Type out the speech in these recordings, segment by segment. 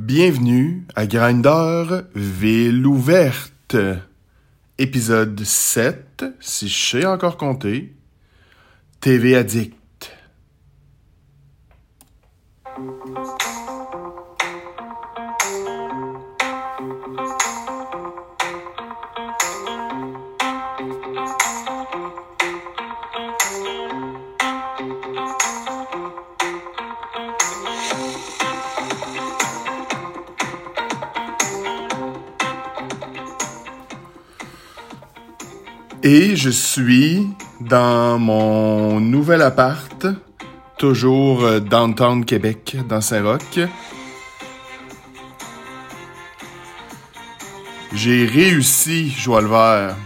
Bienvenue à Grinder Ville ouverte. Épisode 7, si je sais encore compter. TV Addict. Et je suis dans mon nouvel appart, toujours euh, downtown Québec, dans Saint-Roch. J'ai réussi, Joie le vert.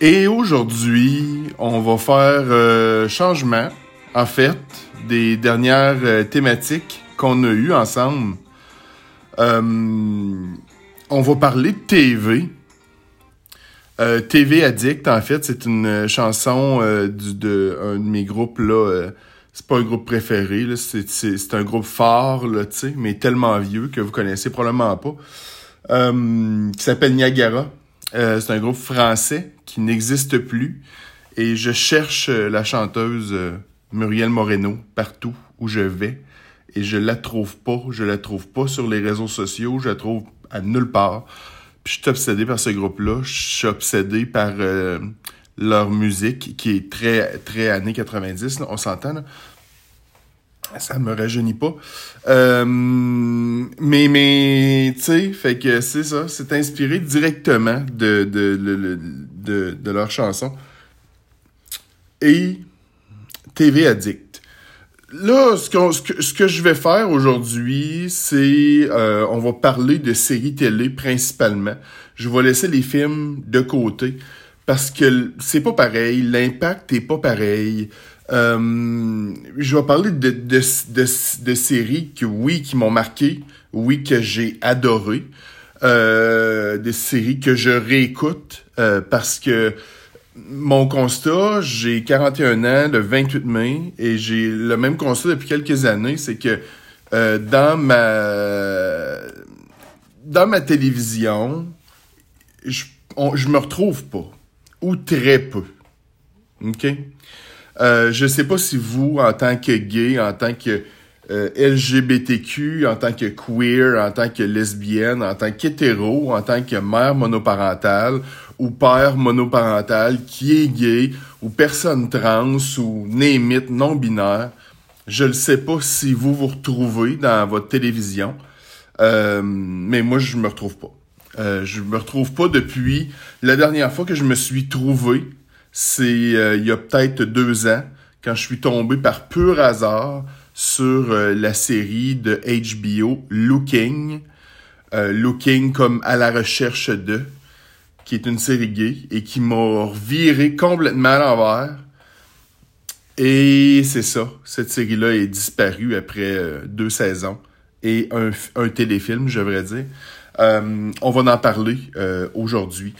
Et aujourd'hui, on va faire euh, changement, en fait, des dernières euh, thématiques qu'on a eues ensemble. Euh, on va parler de TV. Euh, TV Addict, en fait, c'est une chanson du, de un de mes groupes là. c'est pas un groupe préféré, là, c'est, un groupe fort, là, tu sais, mais tellement vieux que vous connaissez probablement pas. qui s'appelle Niagara. c'est un groupe français qui n'existe plus. Et je cherche euh, la chanteuse euh, Muriel Moreno partout où je vais. Et je la trouve pas. Je la trouve pas sur les réseaux sociaux. Je la trouve à nulle part. Puis je suis obsédé par ce groupe-là. Je suis obsédé par euh, leur musique qui est très, très années 90. On s'entend, là. Ça me rajeunit pas. mais, mais, tu sais, fait que c'est ça. C'est inspiré directement de, de, de, de, leurs chansons. Et TV Addict. Là, ce, ce, que, je vais faire aujourd'hui, c'est euh, on va parler de séries télé principalement. Je vais laisser les films de côté parce que c'est pas pareil, l'impact est pas pareil. Euh, je vais parler de, de, de, séries que oui, qui m'ont marqué, oui, que j'ai adoré. Euh, des séries que je réécoute euh, parce que mon constat, j'ai 41 ans le 28 mai et j'ai le même constat depuis quelques années, c'est que euh, dans ma dans télévision, je, je me retrouve pas ou très peu. OK? Euh, je sais pas si vous, en tant que gay, en tant que euh, LGBTQ, en tant que queer, en tant que lesbienne, en tant qu'hétéro, en tant que mère monoparentale ou père monoparental qui est gay ou personne trans ou némite non binaire. Je ne sais pas si vous vous retrouvez dans votre télévision, euh, mais moi je me retrouve pas. Euh, je me retrouve pas depuis la dernière fois que je me suis trouvé, c'est euh, il y a peut-être deux ans quand je suis tombé par pur hasard sur euh, la série de HBO Looking. Euh, Looking comme à la recherche de, qui est une série gay et qui m'a viré complètement à l'envers. Et c'est ça, cette série-là est disparue après euh, deux saisons et un, téléfilm, je devrais dire. on va en parler aujourd'hui.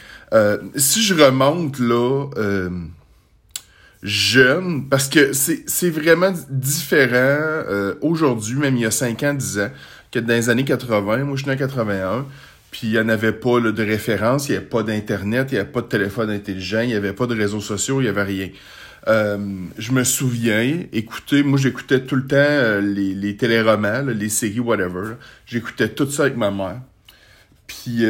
si je remonte là jeune, parce que c'est vraiment différent euh, aujourd'hui, même il y a 5 ans, 10 ans, que dans les années 80. Moi, je suis né en 81. Puis il n'y en avait pas de référence, il n'y avait pas d'Internet, il n'y avait pas de téléphone intelligent, il n'y avait pas de réseaux sociaux, il n'y avait rien. Euh, je me souviens, écoutez, moi j'écoutais tout le temps euh, les, téléromans, les séries, whatever. J'écoutais tout ça avec ma mère. Puis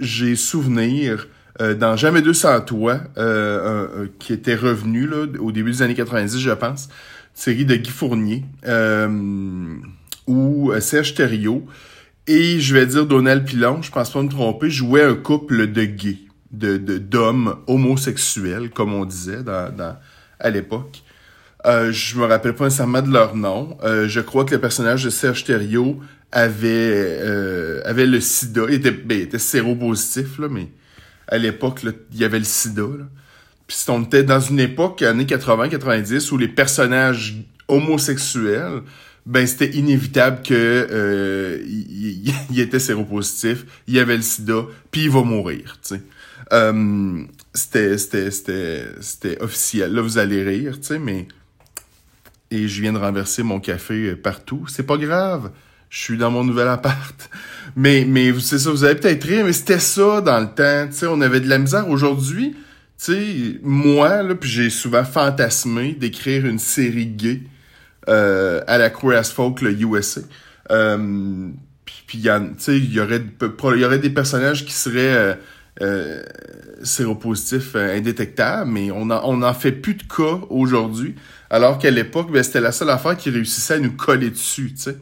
j'ai souvenir euh, dans Jamais deux sans toi, euh, qui était revenu là, au début des années 90, je pense, série de Guy Fournier, euh, où Serge Thériault et je vais dire Donald Pilon, je pense pas me tromper, jouait un couple de gays, de d'hommes homosexuels, comme on disait dans, dans à l'époque. Euh, je me rappelle pas nécessairement de leur nom. je crois que le personnage de Serge Thériault avait avait le sida, il était, ben, il était séropositif, là, mais à l'époque, il y avait le sida. Là. Puis on était dans une époque, années 80-90, où les personnages homosexuels ben c'était inévitable que euh, il, il, était séropositif, il avait le sida, puis il va mourir, tu sais. Euh, c'était c'était c'était c'était officiel. Là vous allez rire, tu sais, mais et je viens de renverser mon café partout. C'est pas grave. Je suis dans mon nouvel appart. Mais mais c'est ça, vous avez peut-être rire, mais c'était ça dans le temps, tu sais, on avait de la misère aujourd'hui. Tu sais, moi là, puis j'ai souvent fantasmé d'écrire une série gay euh, à la Queer Folk, le USA. Euh, puis, il y aurait, y aurait des personnages qui seraient euh, euh séropositifs indétectables, mais on en, on en fait plus de cas aujourd'hui. Alors qu'à l'époque, ben, c'était la seule affaire qui réussissait à nous coller dessus, tu sais.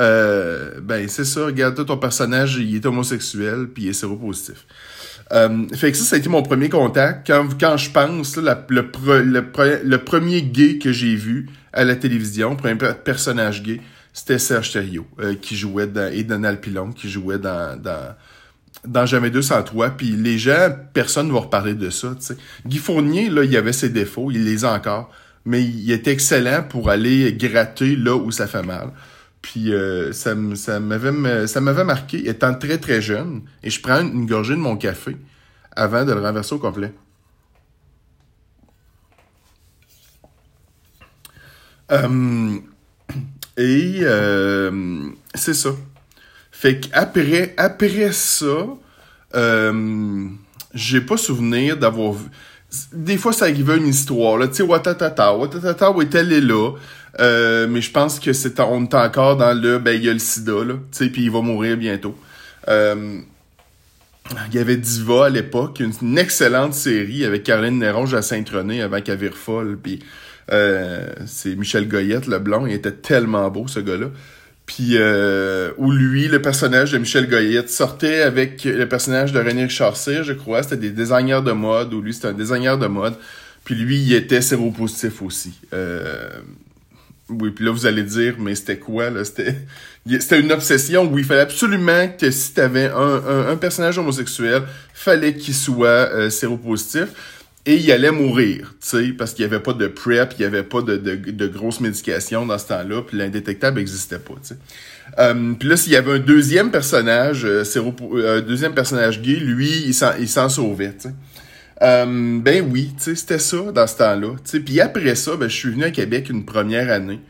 Euh, ben, c'est ça, regarde, ton personnage, il est homosexuel, puis il est séropositif. Euh, fait que ça, ça a été mon premier contact. Quand, quand je pense, là, le, le, premier gay que j'ai vu à la télévision, premier personnage gay, c'était Serge Thériault, euh, qui jouait dans, et Donald Pilon, qui jouait dans, dans, dans Jamais 203. Puis les gens, personne ne va reparler de ça. Guy Fournier, là, il avait ses défauts, il les a encore, mais il est excellent pour aller gratter là où ça fait mal. Puis euh, ça m'avait ça m'avait marqué étant très très jeune et je prends une gorgée de mon café avant de le renverser au complet. Euh, et euh, c'est ça. Fait qu'après après ça, euh, j'ai pas souvenir d'avoir vu. Des fois, ça arrivait une histoire, là. Tu sais, Watatata. Watatata est allé là. Euh, mais je pense que c'est on est encore dans le ben il y a le sida là, tu sais puis il va mourir bientôt. Euh, il y avait Diva à l'époque, une, excellente série avec Caroline Néron, à Saint-René avant qu'elle vire folle puis euh, c'est Michel Goyette le blanc, il était tellement beau ce gars-là. Puis euh, où lui, le personnage de Michel Goyette, sortait avec le personnage de René Richard je crois. C'était des designers de mode, où lui, c'était un designer de mode. Puis lui, il était séropositif aussi. Euh, oui, puis là, vous allez dire, mais c'était quoi, là? C'était, c'était une obsession où il fallait absolument que si t'avais un, un, personnage homosexuel, fallait qu'il soit euh, séropositif et il allait mourir, tu sais, parce qu'il y avait pas de PrEP, il y avait pas de, de, grosses médications dans ce temps-là, puis l'indétectable existait pas, tu sais. Euh, puis là, s'il y avait un deuxième personnage, euh, euh deuxième personnage gay, lui, il s'en, sauvait, tu sais. Euh, ben oui, tu sais, c'était ça dans ce temps-là. Puis après ça, ben, je suis venu à Québec une première année.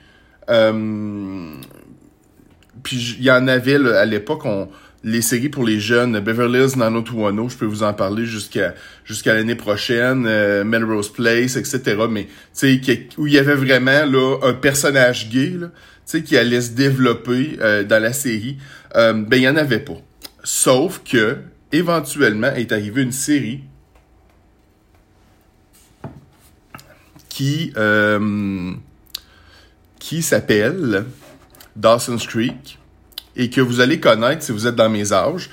Puis il y en avait à l'époque, on, les séries pour les jeunes, Beverly Hills 90210, je peux vous en parler jusqu'à jusqu'à l'année prochaine, euh, Melrose Place, etc. Mais tu sais, où il y avait vraiment là un personnage gay, tu sais, qui allait se développer euh, dans la série. ben il y en avait pas. Sauf que éventuellement est arrivée une série qui, euh, qui s'appelle Dawson's Creek et que vous allez connaître si vous êtes dans mes âges.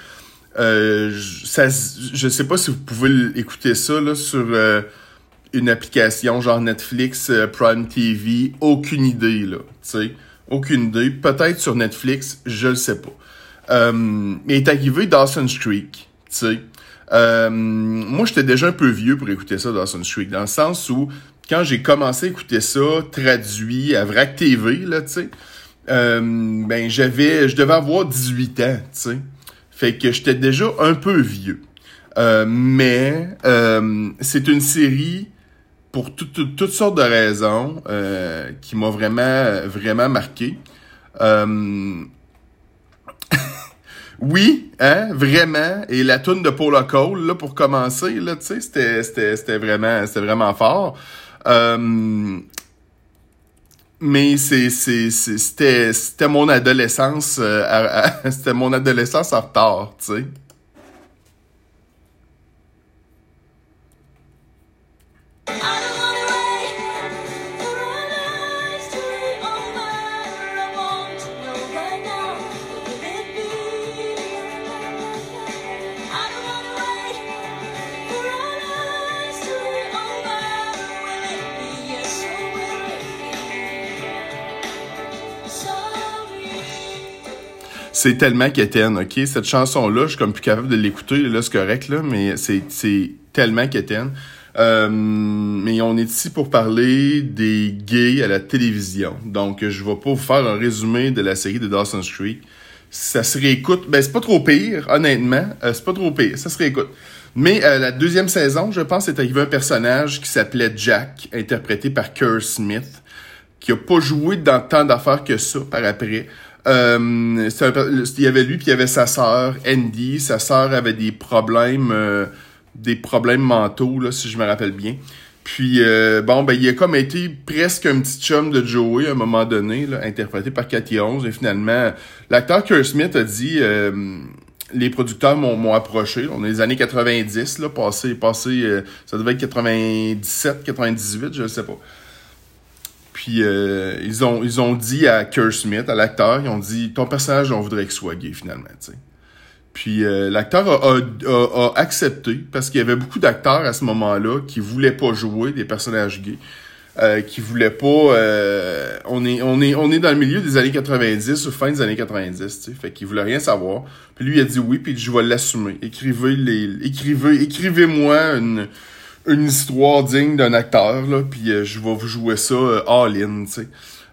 Euh, ça, je sais pas si vous pouvez écouter ça là, sur euh, une application genre Netflix, euh, Prime TV, aucune idée là, tu aucune idée. Peut-être sur Netflix, je le sais pas. Euh, mais est arrivé Dawson's Creek, tu sais. Moi, j'étais déjà un peu vieux pour écouter ça, Dawson's Creek, dans le sens où quand j'ai commencé à écouter ça, traduit à VRAC TV, là, tu sais, euh, ben, j'avais, je devais avoir 18 ans, tu sais. Fait que j'étais déjà un peu vieux. Euh, mais euh, c'est une série pour toutes sortes de raisons qui m'a vraiment vraiment marqué. oui, hein, vraiment. Et la tune de Paula Cole là pour commencer là, tu sais, c'était c'était c'était vraiment c'était vraiment fort. Mais c'est c'était c'était mon adolescence euh, c'était mon adolescence en retard, tu sais. C'est tellement quétaine, OK? Cette chanson-là, je suis comme plus capable de l'écouter, là, c'est correct, là, mais c'est, tellement quétaine. Euh, mais on est ici pour parler des gays à la télévision. Donc, je vais pas vous faire un résumé de la série de Dawson's Creek. Ça se réécoute. Ben, c'est pas trop pire, honnêtement. Euh, c'est pas trop pire. Ça se réécoute. Mais euh, la deuxième saison, je pense, est arrivé un personnage qui s'appelait Jack, interprété par Kerr Smith, qui a pas joué dans tant d'affaires que ça par après. Euh, il y avait lui puis il y avait sa sœur Andy. Sa sœur avait des problèmes, euh, des problèmes mentaux là, si je me rappelle bien. Puis euh, bon ben il a comme été presque un petit chum de Joey à un moment donné, là, interprété par Cathy 11 et finalement l'acteur Kerr Smith a dit les producteurs m'ont approché. On est les années 90 là, passé passé ça devait être 97, 98, je ne sais pas. Puis euh, ils ont ils ont dit à Kerr Smith, à l'acteur, ils ont dit ton personnage on voudrait qu'il soit gay finalement, tu sais. Puis euh, l'acteur a, a, accepté parce qu'il y avait beaucoup d'acteurs à ce moment-là qui voulaient pas jouer des personnages gays. Euh, qui voulaient pas euh, on est on est on est dans le milieu des années 90 ou fin des années 90 tu fait qu'il voulait rien savoir puis lui il a dit oui puis je vais l'assumer écrivez les écrivez écrivez-moi une une histoire digne d'un acteur, là, puis euh, je vais vous jouer ça euh, all-in, tu sais.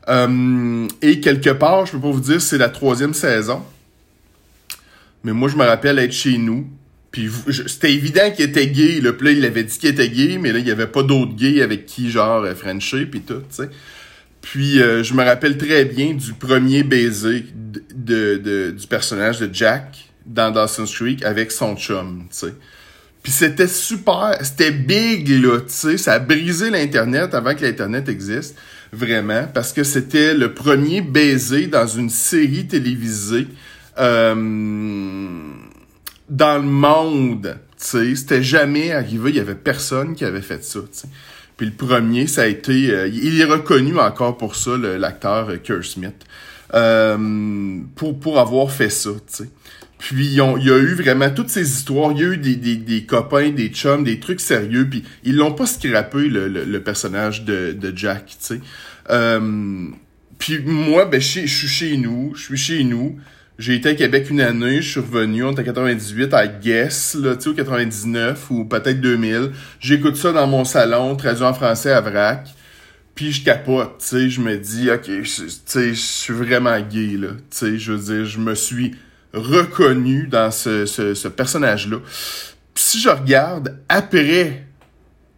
Euh, et quelque part, je peux pas vous dire c'est la troisième saison, mais moi je me rappelle être chez nous, puis c'était évident qu'il était gay, là, puis là il avait dit qu'il était gay, mais là il y avait pas d'autres gays avec qui genre Frencher puis tout, tu sais. Puis je me rappelle très bien du premier baiser de, de, du personnage de Jack dans Dawson's Creek avec son chum, tu sais. Puis c'était super, c'était big là, tu sais, ça a brisé l'internet avant que l'internet existe, vraiment, parce que c'était le premier baiser dans une série télévisée euh, dans le monde, tu sais, c'était jamais arrivé, il y avait personne qui avait fait ça, tu sais. Puis le premier, ça a été, euh, il est reconnu encore pour ça, l'acteur Kerr Smith, euh, pour pour avoir fait ça, tu sais. Puis il y a eu vraiment toutes ces histoires. Il y a eu des, des, des copains, des chums, des trucs sérieux. Puis ils l'ont pas scrappé, le, le, personnage de, de Jack, tu sais. Euh, puis moi, ben, je suis chez nous. Je suis chez nous. J'ai été à Québec une année. Je suis revenu. On était en 98 à Guess, là, tu sais, au 99 ou peut-être 2000. J'écoute ça dans mon salon, traduit en français à Vrac. Puis je capote, tu sais. Je me dis, OK, tu sais, je suis vraiment gay, là. Tu sais, je veux dire, je me suis reconnu dans ce, ce, personnage-là. Si je regarde après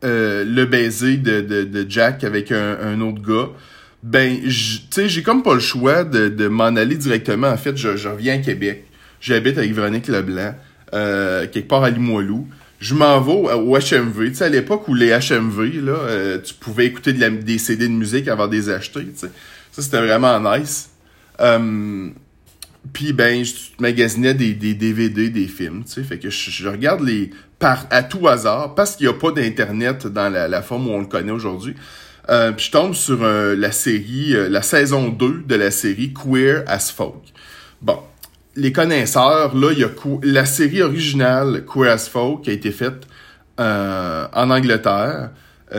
euh, le baiser de, de, de, Jack avec un, un autre gars, ben, tu sais, j'ai comme pas le choix de, de m'en aller directement. En fait, je, je reviens à Québec. J'habite avec Véronique Leblanc, euh, quelque part à Limoilou. Je m'en vais au HMV. Tu sais, à l'époque où les HMV, là, euh, tu pouvais écouter de la, des CD de musique avant de les acheter, tu sais. Ça, c'était vraiment nice. Euh, puis ben, je magasinais des, des DVD, des films, tu sais. Fait que je, regarde les par à tout hasard, parce qu'il n'y a pas d'internet dans la, la, forme où on le connaît aujourd'hui. Euh, puis je tombe sur euh, la série, euh, la saison 2 de la série Queer as Folk. Bon, les connaisseurs, là, il y a la série originale Queer as Folk qui a été faite en Angleterre. tu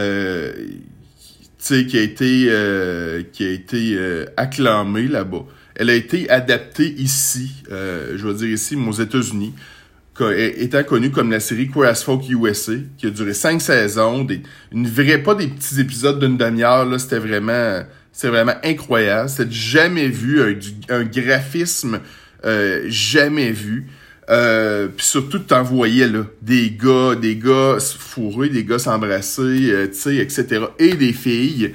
sais, qui a été qui a été acclamée là-bas. Elle a été adaptée ici, euh, je veux dire ici, aux États-Unis, étant connue comme la série Queer as Folk USA, qui a duré cinq saisons, des, une vraie, pas des petits épisodes d'une demi-heure, là, c'était vraiment, c'est vraiment incroyable. C'était jamais vu, un, graphisme euh, jamais vu. Euh, puis surtout, t'envoyais là des gars, des gars fourrés, des gars s'embrasser, euh, tu sais, etc. Et des filles.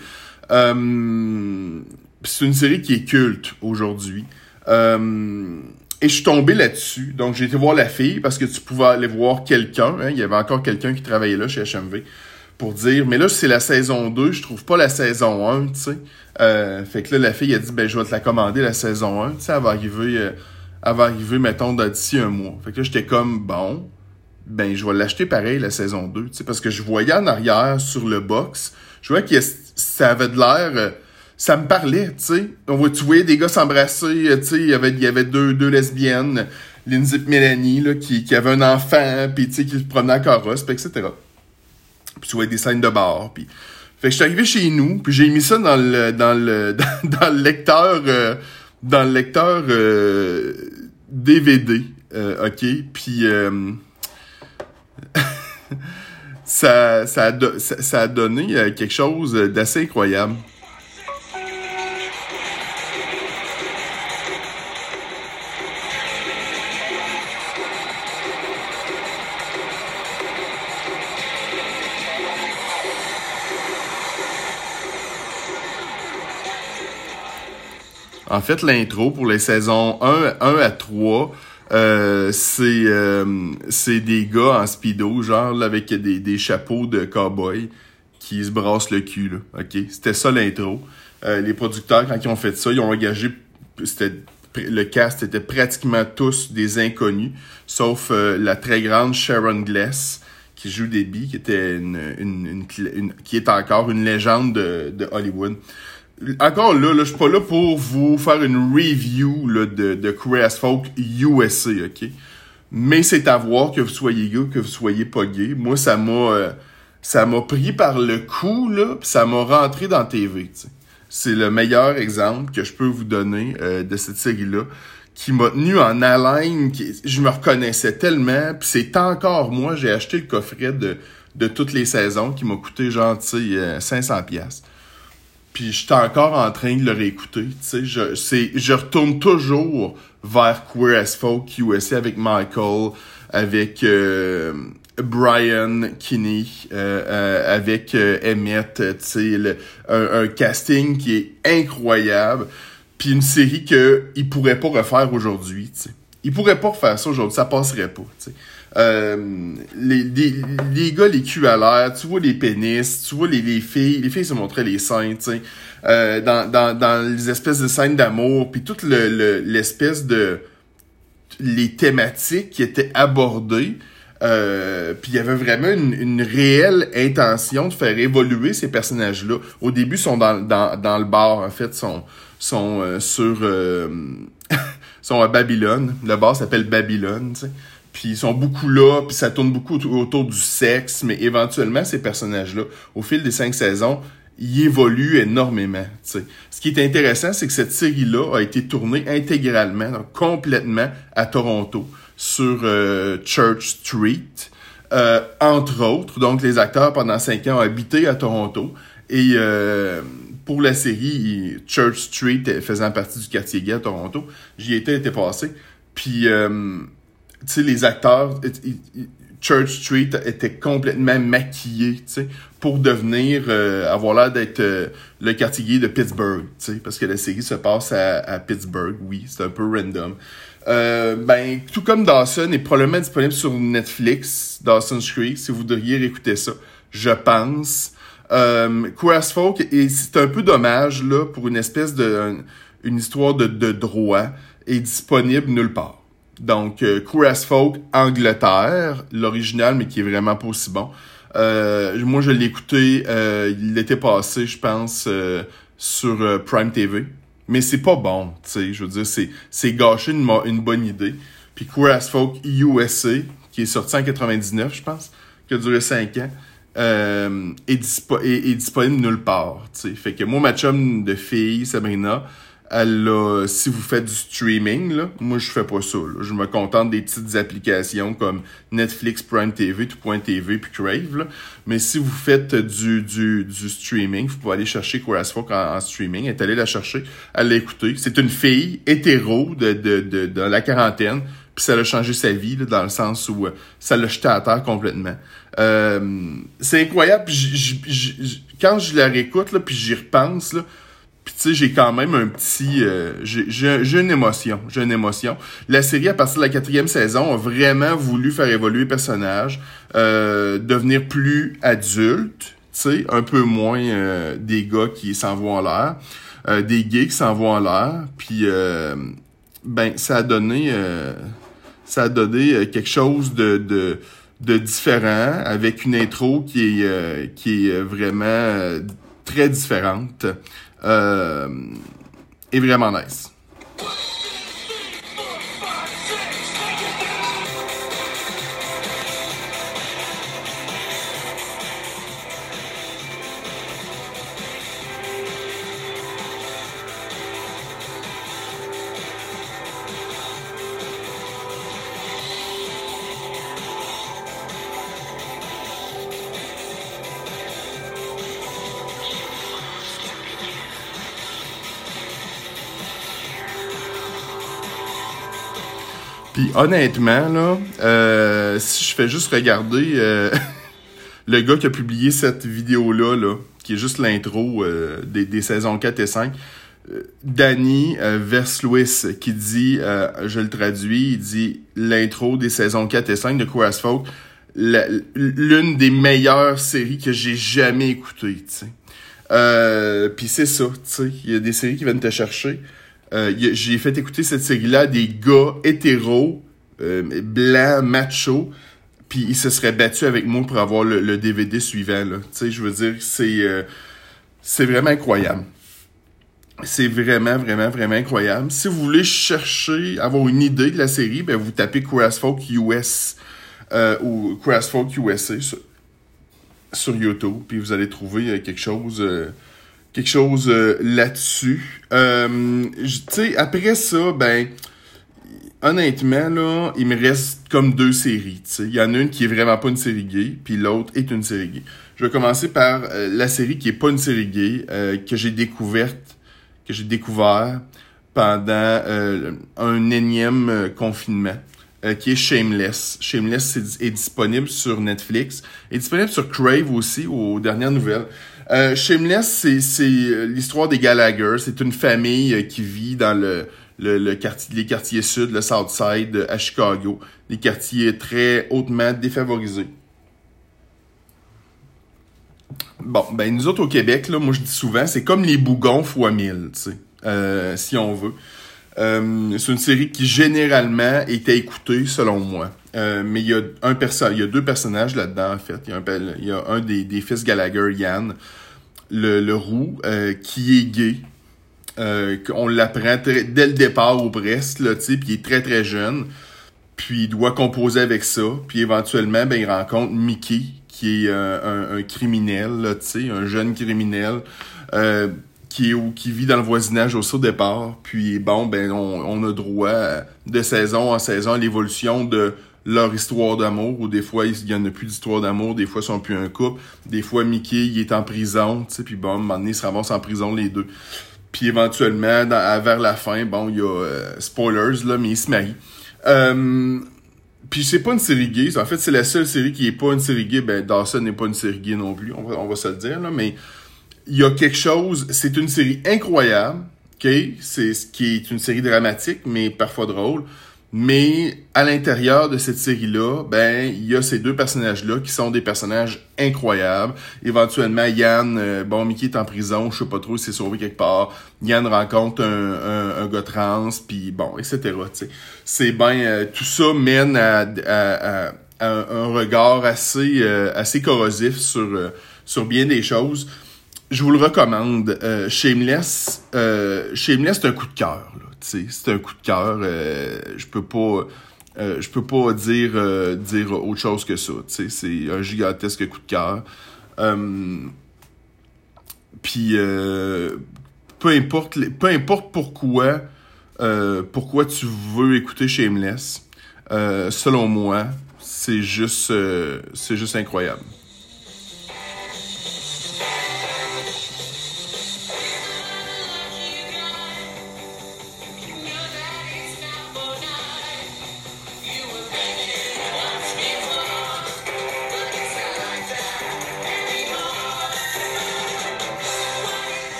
Euh, c'est une série qui est culte aujourd'hui. Euh, et je suis tombé là-dessus. Donc, j'ai été voir la fille parce que tu pouvais aller voir quelqu'un. Hein, il y avait encore quelqu'un qui travaillait là chez HMV pour dire, mais là, c'est la saison 2, je trouve pas la saison 1, tu sais. Euh, fait que là, la fille a dit, ben, je vais te la commander, la saison 1. Tu sais, elle va arriver, euh, elle va arriver, mettons, d'ici un mois. Fait que là, j'étais comme, bon, ben, je vais l'acheter pareil, la saison 2, tu sais, parce que je voyais en arrière, sur le box, je voyais que ça avait de l'air... Euh, ça me parlait, tu sais. On voit, tu des gars s'embrasser, tu sais, il y avait, il y avait deux, deux lesbiennes, Lindsay et Mélanie, là, qui, qui avaient un enfant, puis tu sais, qui se promenaient en carrosse, puis etc. Puis tu voyais des scènes de bar, puis... Fait que je suis arrivé chez nous, puis j'ai mis ça dans le, dans le, dans, le lecteur, euh, dans le lecteur euh, DVD, euh, ok, puis... tu ça, ça, a, ça, a donné quelque chose d'assez incroyable. En fait, l'intro pour les saisons 1, 1 à 3, euh, c'est euh, c'est des gars en speedo, genre avec des, des chapeaux de cowboy qui se brassent le cul. Ok, C'était ça l'intro. Euh, les producteurs, quand ils ont fait ça, ils ont engagé... c'était le cast était pratiquement tous des inconnus, sauf la très grande Sharon Gless, qui joue Debbie, qui était une, une, une, qui est encore une légende de, de Hollywood encore là, là je suis pas là pour vous faire une review là, de, de as Folk USA, ok? Mais c'est à voir que vous soyez gay que vous soyez pas gay. Moi, ça m'a euh, ça m'a pris par le cou, là, pis ça m'a rentré dans TV, C'est le meilleur exemple que je peux vous donner euh, de cette série-là qui m'a tenu en haleine, qui, je me reconnaissais tellement, puis c'est encore moi, j'ai acheté le coffret de, de toutes les saisons qui m'a coûté tu sais, 500 euh, pièces puis j'étais encore en train de le réécouter. Tu sais, je, je retourne toujours vers Queer as Folk USA avec Michael, avec euh, Brian Kinney, euh, euh, avec Emmett, tu sais, un, un, casting qui est incroyable, puis une série que il pourrait pas refaire aujourd'hui. Tu sais. Il pourrait pas refaire ça aujourd'hui, ça passerait pas. Tu sais. Euh, les, les, les, gars, les culs à l'air, tu vois les pénis, tu vois les, les filles, les filles se montraient les seins, tu sais, euh, dans, dans, dans les espèces de scènes d'amour, puis toute le, l'espèce de... les thématiques qui étaient abordées, euh, puis il y avait vraiment une, une, réelle intention de faire évoluer ces personnages-là. Au début, ils sont dans, dans, dans le bar, en fait, sont, sont euh, sur... Euh, sont à Babylone. Le bar s'appelle Babylone, tu sais. Puis ils sont beaucoup là, puis ça tourne beaucoup autour du sexe, mais éventuellement, ces personnages-là, au fil des cinq saisons, ils évoluent énormément. sais. Ce qui est intéressant, c'est que cette série-là a été tournée intégralement, donc complètement à Toronto, sur euh, Church Street, euh, entre autres. Donc les acteurs, pendant cinq ans, ont habité à Toronto. Et euh, pour la série, Church Street faisant partie du quartier gay à Toronto, j'y étais été passé. Puis tu sais, les acteurs, Church Street était complètement maquillé, tu sais, pour devenir, euh, avoir l'air d'être euh, le quartier de Pittsburgh, tu sais, parce que la série se passe à, Pittsburgh, oui, c'est un peu random. Euh, ben, tout comme Dawson est probablement disponible sur Netflix, Dawson's Creek, si vous devriez écouter ça, je pense. Euh, Folk, et c'est un peu dommage, là, pour une espèce de, une histoire de, de droit, est disponible nulle part. Donc, euh, Folk, Angleterre, l'original, mais qui est vraiment pas aussi bon. Euh, moi, je l'ai écouté euh, l'été passé, je pense, euh, sur euh, Prime TV. Mais c'est pas bon, tu sais. Je veux dire, c'est, c'est gâcher une, une bonne idée. Puis Queer Folk USA, qui est sorti en 99, je pense, qui a duré 5 ans, euh, est, est, disponible nulle part, tu sais. Fait que moi, ma chum de fille, Sabrina, elle a, si vous faites du streaming, là, moi je fais pas ça. Je me contente des petites applications comme Netflix, Prime TV, Tout.tv puis Crave. Là. Mais si vous faites du, du, du streaming, vous pouvez aller chercher Queer en, en, streaming. Elle est allée la chercher, elle l'a écouté. C'est une fille hétéro de, de, de, de la quarantaine. Puis ça a changé sa vie là, dans le sens où euh, ça l'a jeté à terre complètement. Euh, c'est incroyable. quand je la réécoute, là, puis j'y repense, là, puis tu sais, j'ai quand même un petit... Euh, j'ai une émotion. J'ai une émotion. La série, à partir de la quatrième saison, a vraiment voulu faire évoluer le personnage, euh, devenir plus adulte, tu sais, un peu moins euh, des gars qui s'en vont en l'air, euh, des gays qui s'en vont en l'air. Puis, ben, ça a donné... ça a donné quelque chose de... de de différent avec une intro qui est qui est vraiment très différente euh, est vraiment nice. Puis honnêtement, là, euh, si je fais juste regarder euh, le gars qui a publié cette vidéo-là, là, qui est juste l'intro euh, des, des, saisons 4 et 5, euh, Danny Versluis, qui dit, je le traduis, il dit l'intro des saisons 4 et 5 de Quest Folk, l'une des meilleures séries que j'ai jamais écoutées, tu sais. Euh, puis c'est ça, tu sais, il y a des séries qui viennent te chercher. Euh, j'ai fait écouter cette série-là des gars hétéros, euh, blancs, machos, puis ils se seraient battus avec moi pour avoir le, DVD suivant. Tu sais, je veux dire, c'est euh, c'est vraiment incroyable. C'est vraiment, vraiment, vraiment incroyable. Si vous voulez chercher, avoir une idée de la série, ben vous tapez Folk US euh, ou Folk USA sur, sur, YouTube, puis vous allez trouver quelque chose quelque chose euh, là-dessus. Euh, tu sais, après ça, ben, honnêtement, là, il me reste comme deux séries. Il y en a une qui est vraiment pas une série gay, puis l'autre est une série gay. Je vais commencer par euh, la série qui est pas une série gay, que j'ai découverte, que j'ai découvert pendant un énième confinement. qui est Shameless. Shameless est, disponible sur Netflix, est disponible sur Crave aussi aux dernières nouvelles. Euh, Shameless, c'est euh, l'histoire des Gallagher. C'est une famille euh, qui vit dans le, quartier, les quartiers sud, le South Side à Chicago. Des quartiers très hautement défavorisés. Bon, ben nous autres au Québec, là, moi je dis souvent, c'est comme les bougons fois mille, tu sais, euh, si on veut. Euh, c'est une série qui généralement à écouter selon moi. Euh, mais il y a un il y a deux personnages là-dedans en fait. Il y a un, y a un des, des, fils Gallagher, Yann, le, le roux, euh, qui est gay. Euh, on l'apprend dès le départ au Brest, là, tu puis il est très très jeune. Puis il doit composer avec ça. Puis éventuellement, ben, il rencontre Mickey, qui est un, un, criminel, tu sais, un jeune criminel. Euh, qui, est, qui vit dans le voisinage au départ. Puis bon, ben on, on a droit de saison en saison à l'évolution de leur histoire d'amour, ou des fois, il y en a plus d'histoire d'amour, des fois, ils sont plus un couple, des fois, Mickey, il est en prison, tu sais, puis bon, à un moment donné, ils se ramassent en prison, les deux. Puis éventuellement, vers la fin, bon, il y a, euh, spoilers, là, mais ils se marient. Euh, puis c'est pas une série gay, en fait, c'est la seule série qui est pas une série gay, ben, Dawson n'est pas une série gay non plus, on va, on va se le dire, là, mais il y a quelque chose, c'est une série incroyable, ok, c'est ce qui est une série dramatique, mais parfois drôle, mais à l'intérieur de cette série-là, ben il y a ces deux personnages-là qui sont des personnages incroyables. Éventuellement, Yann, euh, bon, Mickey est en prison, je sais pas trop, s'est sauvé quelque part. Yann rencontre un, un, gars trans, puis bon, etc. C'est bien, euh, tout ça mène à, à, à, un regard assez euh, assez corrosif sur sur bien des choses. Je vous le recommande. Shameless, Shameless, c'est un coup de cœur c'est un coup de cœur. Euh, je peux pas. Euh, je peux pas dire euh, dire autre chose que ça. C'est un gigantesque coup de cœur. Puis peu importe peu importe pourquoi pourquoi tu veux écouter Shameless, selon moi, c'est juste c'est juste incroyable.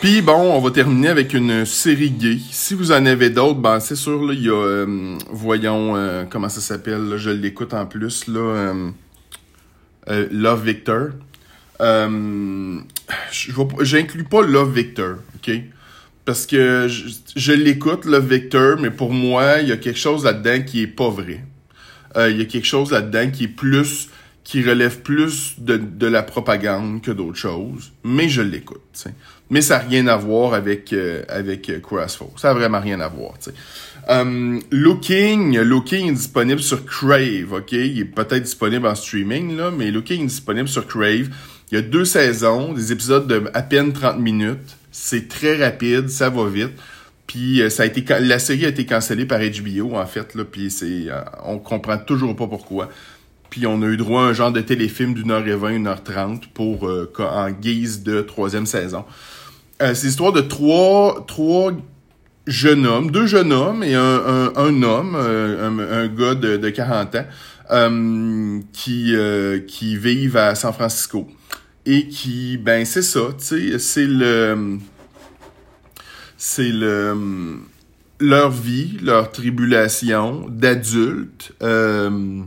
Puis bon, on va terminer avec une série gay. Si vous en avez d'autres, ben c'est sûr, là, il y a, euh, voyons, euh, comment ça s'appelle, je l'écoute en plus, là, euh, Love Victor. J'inclus pas Love Victor, ok? Parce que je, je l'écoute, Love Victor, mais pour moi, il y a quelque chose là-dedans qui est pas vrai. Il y a quelque chose là-dedans qui est plus qui relève plus de, de la propagande que d'autres choses, mais je l'écoute. Mais ça n'a rien à voir avec euh, avec euh, Ça n'a vraiment rien à voir. Um, Looking, Looking est disponible sur Crave, ok? Il est peut-être disponible en streaming, là, mais Looking est disponible sur Crave. Il y a deux saisons, des épisodes de à peine 30 minutes. C'est très rapide, ça va vite. Puis euh, ça a été la série a été cancellée par HBO en fait là, puis c'est on comprend toujours pas pourquoi. Puis on a eu droit à un genre de téléfilm d'une heure et vingt, une heure trente pour euh, en guise de troisième saison. Euh, c'est l'histoire de trois, trois jeune homme, deux jeunes hommes et un, homme, un, un, gars de, de 40 ans, euh, qui, euh, vivent à San Francisco. Et qui, ben c'est ça, tu sais, c'est le... C'est le leur vie, leur tribulation d'adultes. Euh,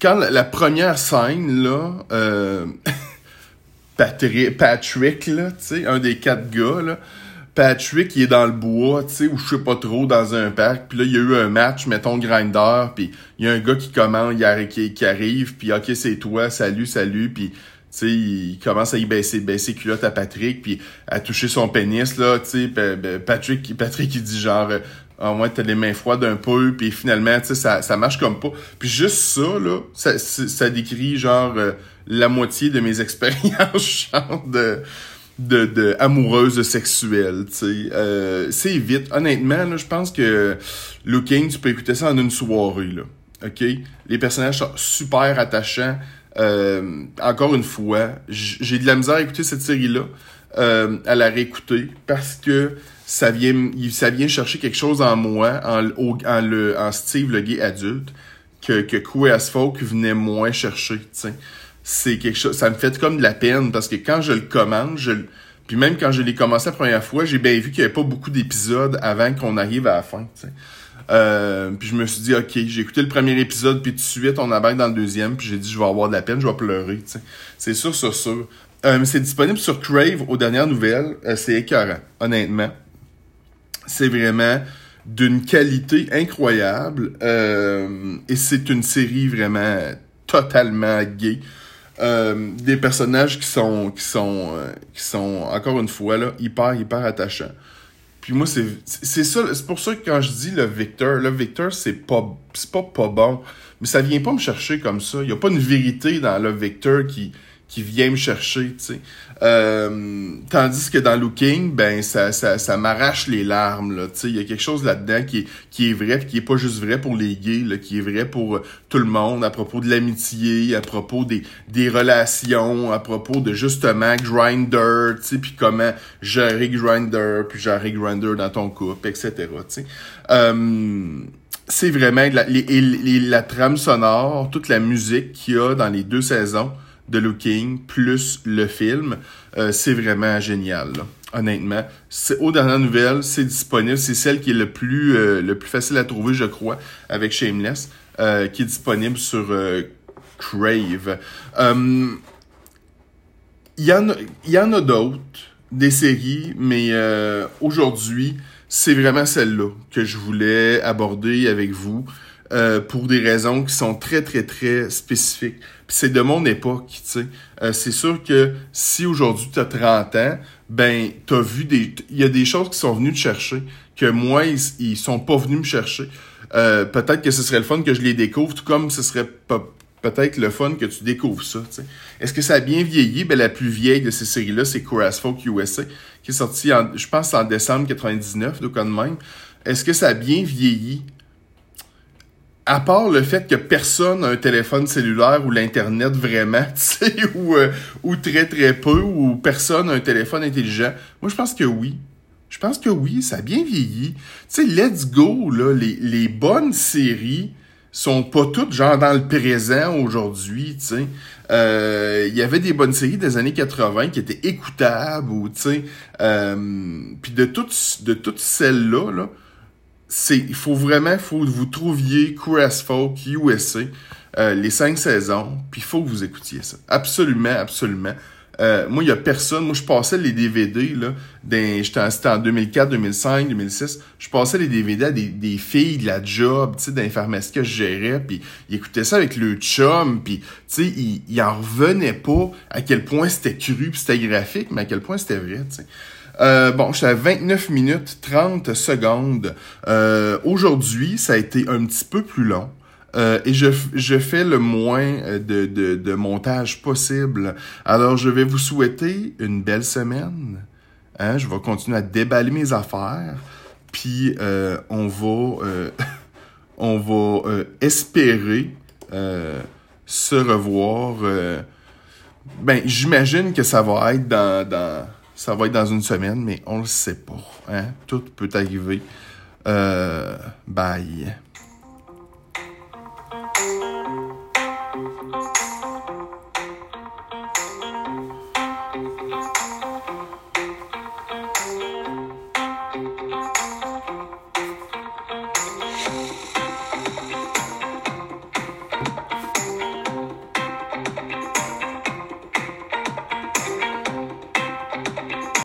quand la, première scène, là, euh, Patrick, Patrick, là, tu sais, un des quatre gars, là, Patrick, il est dans le bois, tu sais, ou je sais pas trop, dans un parc. Puis là, il y a eu un match, mettons, grinder. Puis il y a un gars qui commande, qui, arrive. Puis OK, c'est toi, salut, salut. Puis, sais, il commence à y baisser, baisser culotte à Patrick. Puis à toucher son pénis, là, tu sais. Patrick, Patrick, il dit genre... Ah ouais, t'as les mains froides un peu, puis finalement, tu sais, ça, ça marche comme pas. Puis juste ça, là, ça, ça décrit genre euh, la moitié de mes expériences genre de de, de amoureuse sexuelle, tu sais. Euh, c'est vite. Honnêtement, là, je pense que Looking, tu peux écouter ça en une soirée, là. OK? Les personnages sont super attachants. Euh, encore une fois, j'ai de la misère à écouter cette série-là, euh, à la réécouter, parce que ça vient, ça vient chercher quelque chose en moi, en, en, le, en Steve le gay adulte, que, que Queer as Folk venait moins chercher, tu sais c'est quelque chose, ça me fait comme de la peine parce que quand je le commande, je puis même quand je l'ai commencé la première fois, j'ai bien vu qu'il n'y avait pas beaucoup d'épisodes avant qu'on arrive à la fin. Euh, puis je me suis dit, ok, j'ai écouté le premier épisode, puis tout de suite, on abat dans le deuxième, puis j'ai dit, je vais avoir de la peine, je vais pleurer. C'est sûr, c'est sûr. Euh, c'est disponible sur Crave aux dernières nouvelles. Euh, c'est écœurant, honnêtement. C'est vraiment d'une qualité incroyable. Euh, et c'est une série vraiment totalement gay. Euh, des personnages qui sont qui sont euh, qui sont encore une fois là hyper hyper attachants. Puis moi c'est c'est ça c'est pour ça que quand je dis le Victor, le Victor c'est pas c'est pas pas bon, mais ça vient pas me chercher comme ça, il y a pas une vérité dans le Victor qui qui vient me chercher, tu sais. Euh, tandis que dans Looking, ben ça, ça, ça m'arrache les larmes, là, tu sais. Il y a quelque chose là-dedans qui est, qui est vrai, qui est pas juste vrai pour les gays, là, qui est vrai pour euh, tout le monde, à propos de l'amitié, à propos des, des relations, à propos de justement Grinder, tu sais, puis comment gérer Grinder, puis gérer Grinder dans ton couple, etc., tu sais. Euh, c'est vraiment la, la trame sonore, toute la musique qu'il y a dans les deux saisons de Looking plus le film, euh, c'est vraiment génial. honnêtement, c'est aux dernières nouvelles, c'est disponible, c'est celle qui est le plus euh, le plus facile à trouver, je crois, avec Shameless, euh, qui est disponible sur Crave. Il y en a, a d'autres des séries, mais aujourd'hui, c'est vraiment celle-là que je voulais aborder avec vous. Euh, pour des raisons qui sont très, très, très spécifiques. C'est de mon époque, tu sais. Euh, c'est sûr que si aujourd'hui tu as 30 ans, ben, t'as vu des... Il y a des choses qui sont venues te chercher, que moi, ils, ils sont pas venus me chercher. Euh, peut-être que ce serait le fun que je les découvre, tout comme ce serait peut-être le fun que tu découvres ça. sais. Est-ce que ça a bien vieilli? Ben, la plus vieille de ces séries-là, c'est Crash Folk USA, qui est sortie, en, je pense, en décembre 99, donc de même. Est-ce que ça a bien vieilli? À part le fait que personne n'a un téléphone cellulaire ou l'internet vraiment, tu sais, ou, euh, ou très très peu, ou personne n'a un téléphone intelligent, moi je pense que oui. Je pense que oui, ça a bien vieilli. Tu sais, let's go, là, les, les bonnes séries sont pas toutes genre dans le présent aujourd'hui, tu sais. Euh, il y avait des bonnes séries des années 80 qui étaient écoutables ou tu sais euh, puis de toutes de toutes celles-là là, c'est il faut vraiment faut que vous trouviez Queer Folk USA euh, les cinq saisons puis il faut que vous écoutiez ça. Absolument absolument. Euh, moi il y a personne. Moi je passais les DVD là c'était en 2004 2005 2006 je passais les DVD à des, des filles de la job tu sais d'un pharmacie que je gérais puis ils écoutaient ça avec le chum puis tu sais ils, ils en revenaient pas à quel point c'était cru puis c'était graphique mais à quel point c'était vrai tu sais euh, bon, je suis à 29 minutes 30 secondes. Euh, aujourd'hui, ça a été un petit peu plus long. Euh, et je, je fais le moins de, de, de, montage possible. Alors, je vais vous souhaiter une belle semaine. Hein? Je vais continuer à déballer mes affaires. Puis, on va, on va espérer se revoir. ben, j'imagine que ça va être dans, dans ça va être dans une semaine, mais on le sait pas. Hein? Tout peut arriver. Euh, bye.